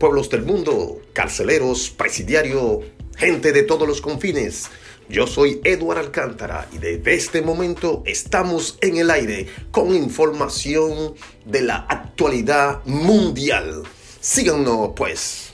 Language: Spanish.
pueblos del mundo, carceleros, presidiario, gente de todos los confines. Yo soy Eduard Alcántara y desde este momento estamos en el aire con información de la actualidad mundial. Síganos pues.